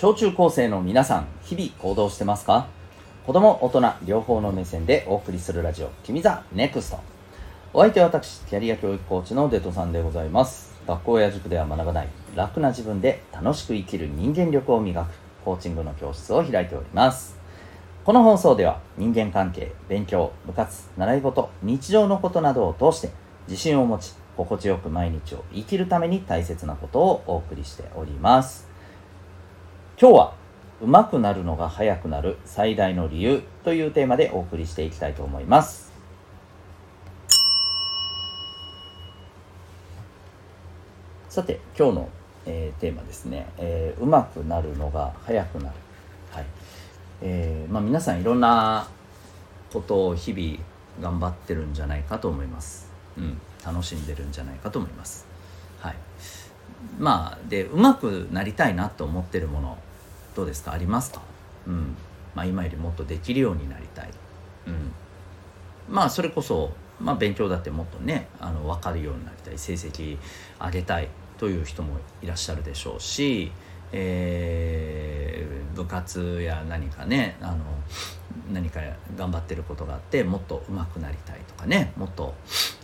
小中高生の皆さん日々行動してますか？子供大人両方の目線でお送りするラジオ「君 the NEXT。お相手は私キャリア教育コーチのデトさんでございます。学校や塾では学ばない楽な自分で楽しく生きる人間力を磨くコーチングの教室を開いております。この放送では人間関係勉強部活習い事日常のことなどを通して自信を持ち心地よく毎日を生きるために大切なことをお送りしております。今日は上手くなるのが早くなる最大の理由というテーマでお送りしていきたいと思います。さて今日の、えー、テーマですね、えー、上手くなるのが早くなる。はい。えーまあ、皆さんいろんなことを日々頑張ってるんじゃないかと思います、うん、楽しんでるんじゃないかと思います。はい。まあで上手くなりたいなと思ってるもの。どうですか？ありますかうん。まあ今よりもっとできるようになりたい。うん。まあそれこそまあ勉強だってもっとねあの分かるようになりたい。成績上げたいという人もいらっしゃるでしょうしえー、部活や何かねあの何か頑張ってることがあってもっと上手くなりたいとかねもっと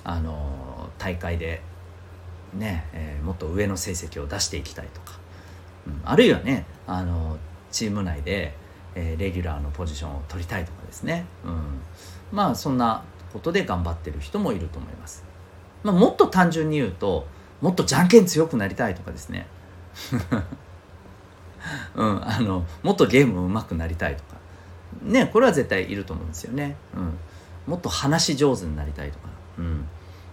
あの大会でね、えー、もっと上の成績を出していきたいとか、あるいはねあのチーム内で、えー、レギュラーのポジションを取りたいとかですね、うん、まあそんなことで頑張ってる人もいると思います、まあ、もっと単純に言うともっとじゃんけん強くなりたいとかですね。うん、あのもっとゲーム上手くなりたいとか。ねこれは絶対いると思うんですよね、うん、もっと話し上手になりたいとか、うん。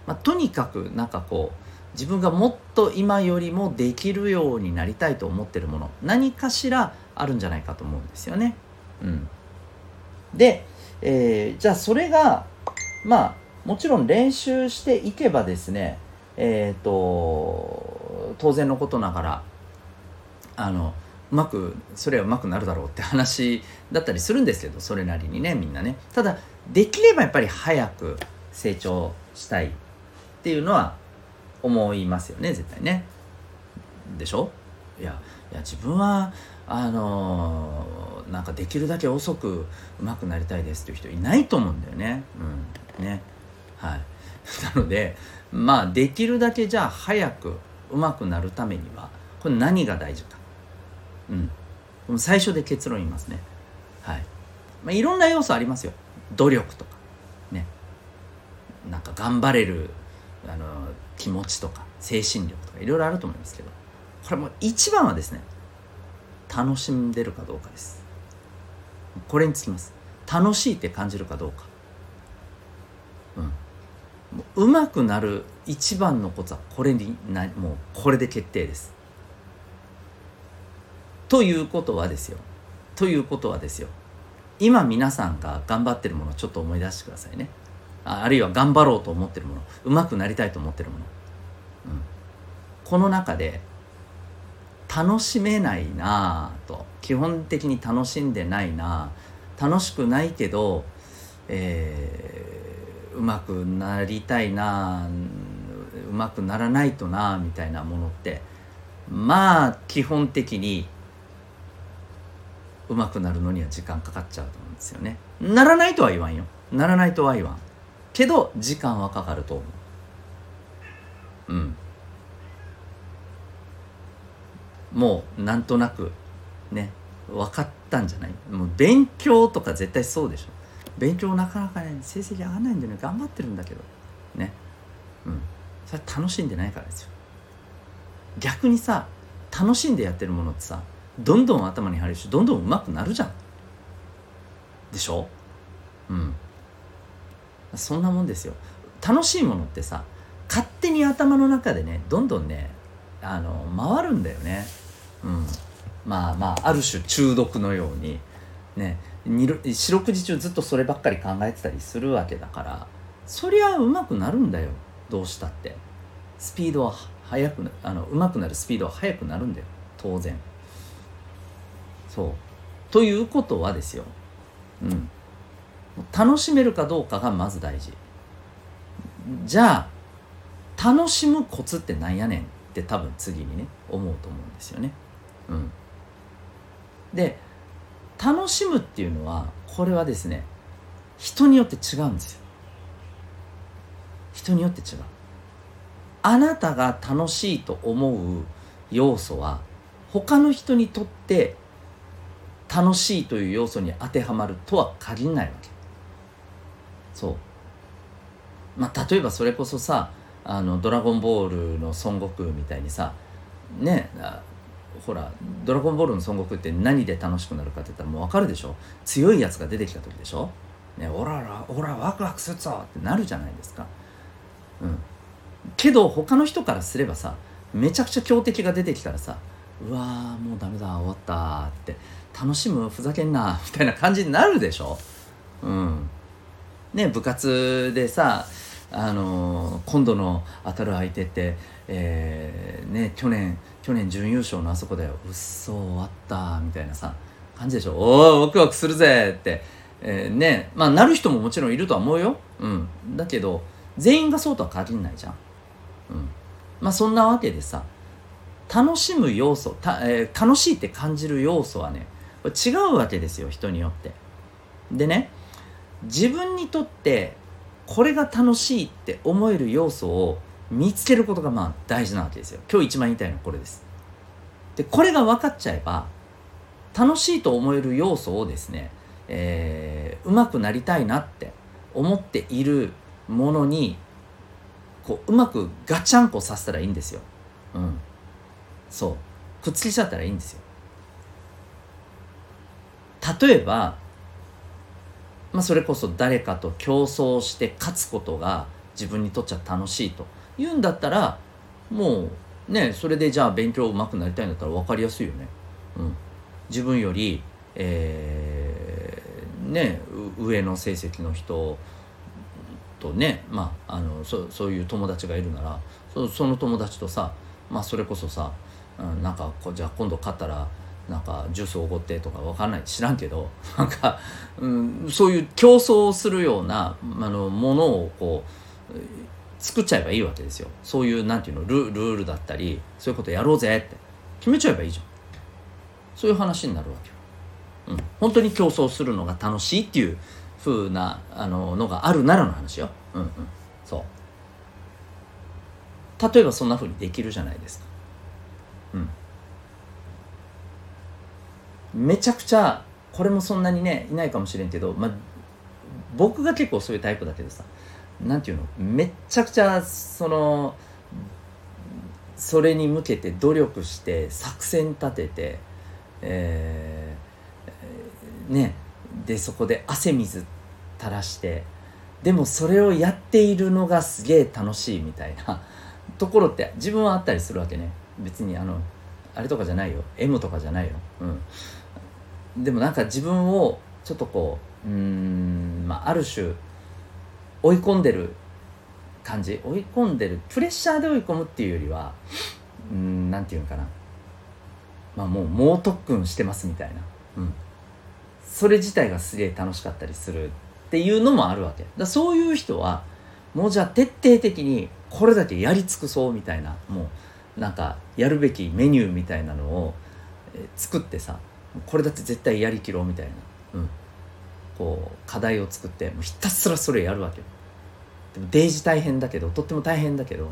まあ、とにかくなんかこう自分がもっと今よりもできるようになりたいと思ってるもの何かしらあるんじゃないかと思うんですよね。うん、で、えー、じゃあそれがまあもちろん練習していけばですねえっ、ー、と当然のことながらあのうまくそれはうまくなるだろうって話だったりするんですけどそれなりにねみんなねただできればやっぱり早く成長したいっていうのは思いますよね絶対ね。でしょ？いやいや自分はあのー、なんかできるだけ遅く上手くなりたいですっていう人いないと思うんだよね。うん。ね。はい。なのでまあできるだけじゃあ早く上手くなるためにはこれ何が大事か。うん。最初で結論言いますね。はい、まあ、いろんな要素ありますよ。努力とか。ね。なんか頑張れる気持ちとか精神力とかいろいろあると思いますけどこれも一番はですね楽しんでるかどうかです。これにつきます。楽しいって感じるかどうか。うん。うまくなる一番のコツはこれになもうこれで決定です。ということはですよ。ということはですよ。今皆さんが頑張ってるものをちょっと思い出してくださいね。あるいは頑張ろうと思ってるもの。上手くなりたいと思ってるもの、うん、この中で楽しめないなぁと。基本的に楽しんでないなぁ。楽しくないけど、えー、うまくなりたいなぁ。うまくならないとなぁみたいなものってまあ基本的に上手くなるのには時間かかっちゃうと思うんですよね。ならないとは言わんよ。ならないとは言わん。けど時間はかかると思う。うん。もうなんとなくね分かったんじゃない？もう勉強とか絶対そうでしょ。勉強なかなかね成績上がらないんでね頑張ってるんだけど。ね。うん。それ楽しんでないからですよ。逆にさ楽しんでやってるものってさどんどん頭に入るしどんどん上手くなるじゃん。でしょ？うん。そんなもんですよ。楽しいものってさ勝手に頭の中でねどんどんねあの回るんだよね。うん。まあまあある種中毒のようにね四六時中ずっとそればっかり考えてたりするわけだからそりゃ上手くなるんだよ。どうしたって。スピードは速くあの上手くなるスピードは速くなるんだよ。当然。そう。ということはですよ。うん。楽しめるかどうかがまず大事。じゃあ楽しむコツってなんやねんって多分次にね思うと思うんですよね。うん。で楽しむっていうのはこれはですね人によって違うんですよ。人によって違う。あなたが楽しいと思う要素は他の人にとって楽しいという要素に当てはまるとは限らないわけ。そう。まあ例えばそれこそさあの「ドラゴンボール」の孫悟空みたいにさねほら「ドラゴンボール」の孫悟空って何で楽しくなるかって言ったらもう分かるでしょ？強いやつが出てきた時でしょ？ねオラらオラワクワクするぞってなるじゃないですか。うん。けど他の人からすればさめちゃくちゃ強敵が出てきたらさうわーもうダメだ終わったって楽しむ？ふざけんなみたいな感じになるでしょ？うん。ね部活でさあのー、今度の当たる相手って、えー、ね、去年去年準優勝のあそこだよ。うっそ終わったみたいなさ感じでしょ。おおワクワクするぜって、えー、ねまあなる人ももちろんいるとは思うよ、うん、だけど全員がそうとは限らないじゃん、うん、まあそんなわけでさ楽しむ要素た、えー、楽しいって感じる要素はね違うわけですよ人によって。でね自分にとってこれが楽しいって思える要素を見つけることがまあ大事なわけですよ。今日一番言いたいのはこれです。でこれが分かっちゃえば楽しいと思える要素をですね、えー、うまくなりたいなって思っているものにこううまくガチャンコさせたらいいんですよ。うん。そう。くっつけちゃったらいいんですよ。例えばまあ、それこそ誰かと競争して勝つことが自分にとっちゃ楽しいというんだったらもうねそれでじゃあ勉強うまくなりたいんだったら分かりやすいよね。うん、自分より、えー、ね上の成績の人とね、まあ、あのそそういう友達がいるならその友達とさ、まあ、それこそさ、うん、なんかこうじゃあ今度勝ったらなんかジュースおごってとかわかんない知らんけど なんか、うん、そういう競争するようなあのものをこう作っちゃえばいいわけですよ。そういうなんていうのルルールだったりそういうことやろうぜって。決めちゃえばいいじゃん。そういう話になるわけよ、うん、本当に競争するのが楽しいっていう風なあののがあるならの話よ。うんうん。そう。例えばそんな風にできるじゃないですか。うん。めちゃくちゃこれもそんなにねいないかもしれんけど、まあ、僕が結構そういうタイプだけどさなんていうの？めっちゃくちゃそのそれに向けて努力して作戦立てて、えー、ねでそこで汗水垂らしてでもそれをやっているのがすげえ楽しいみたいな ところって自分はあったりするわけね。別にあのあれとかじゃないよ。M とかじゃないよ。うん。でもなんか自分をちょっとこううんまあある種追い込んでる感じ。追い込んでるプレッシャーで追い込むっていうよりはうんなんていうのかな。まあもう猛特訓してますみたいな、うん、それ自体がすげえ楽しかったりするっていうのもあるわけ。だそういう人はもうじゃあ徹底的にこれだけやり尽くそうみたいなもうなんかやるべきメニューみたいなのを作ってさこれだって絶対やりきろうみたいな、うん、こう課題を作ってもうひたすらそれやるわけでもデイジ大変だけどとっても大変だけど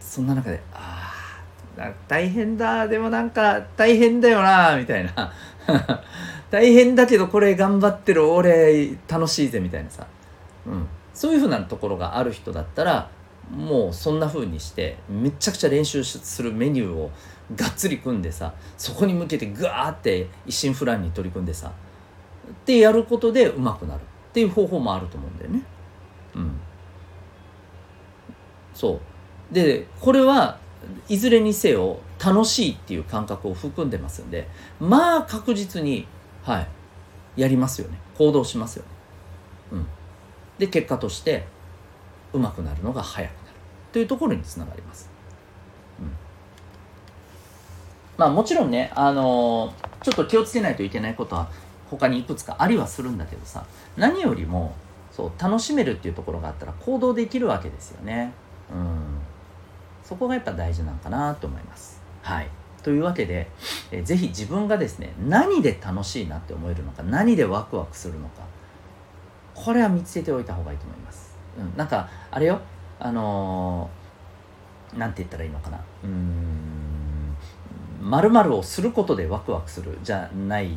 そんな中でああ大変だでもなんか大変だよなみたいな。大変だけどこれ頑張ってる俺楽しいぜみたいなさ、うん、そういうふうなところがある人だったらもうそんな風にしてめちゃくちゃ練習するメニューをがっつり組んでさそこに向けてグワーって一心不乱に取り組んでさってやることでうまくなるっていう方法もあると思うんだよね。うん、そうでこれはいずれにせよ楽しいっていう感覚を含んでますんでまあ確実にはいやりますよね行動しますよね。うん、で結果としてうまくなるのが早くなるというところにつながります。うんまあもちろんね、あのー、ちょっと気をつけないといけないことは他にいくつかありはするんだけどさ何よりもそう楽しめるっていうところがあったら行動できるわけですよね。うん。そこがやっぱ大事なんかなと思います。はい。というわけで、えー、ぜひ自分がですね何で楽しいなって思えるのか何でワクワクするのかこれは見つけておいた方がいいと思います、うん、なんかあれよあのー、なんて言ったらいいのかな。うん。〇〇をすることでワクワクするじゃない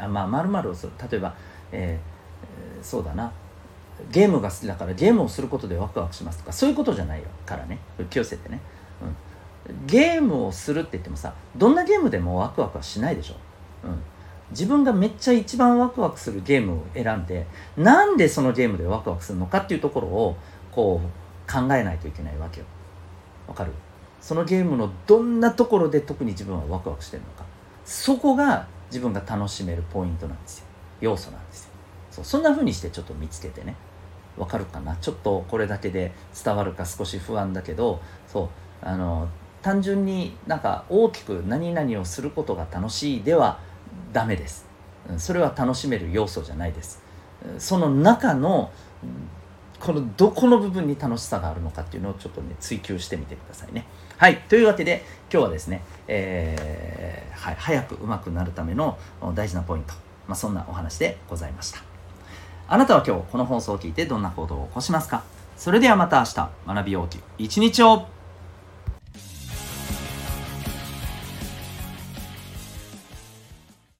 あまあ〇〇をする。例えば、えー、そうだな。ゲームが好きだからゲームをすることでワクワクしますとかそういうことじゃないからね。気をつけてね、うん、ゲームをするって言ってもさどんなゲームでもワクワクはしないでしょ、うん、自分がめっちゃ一番ワクワクするゲームを選んでなんでそのゲームでワクワクするのかっていうところをこう考えないといけないわけよ。わかる？そのゲームのどんなところで特に自分はワクワクしてるのか。そこが自分が楽しめるポイントなんですよ。要素なんですよ。そうそんな風にしてちょっと見つけてね。わかるかな？ちょっとこれだけで伝わるか少し不安だけど。そうあの単純になんか大きく何々をすることが楽しいではダメです。それは楽しめる要素じゃないです。その中のこのどこの部分に楽しさがあるのかっていうのをちょっとね追求してみてくださいね。はいというわけで今日はですね、えー、はい、早く上手くなるための大事なポイント、まあ、そんなお話でございました。あなたは今日この放送を聞いてどんな行動を起こしますか？それではまた明日学びようとい一日を。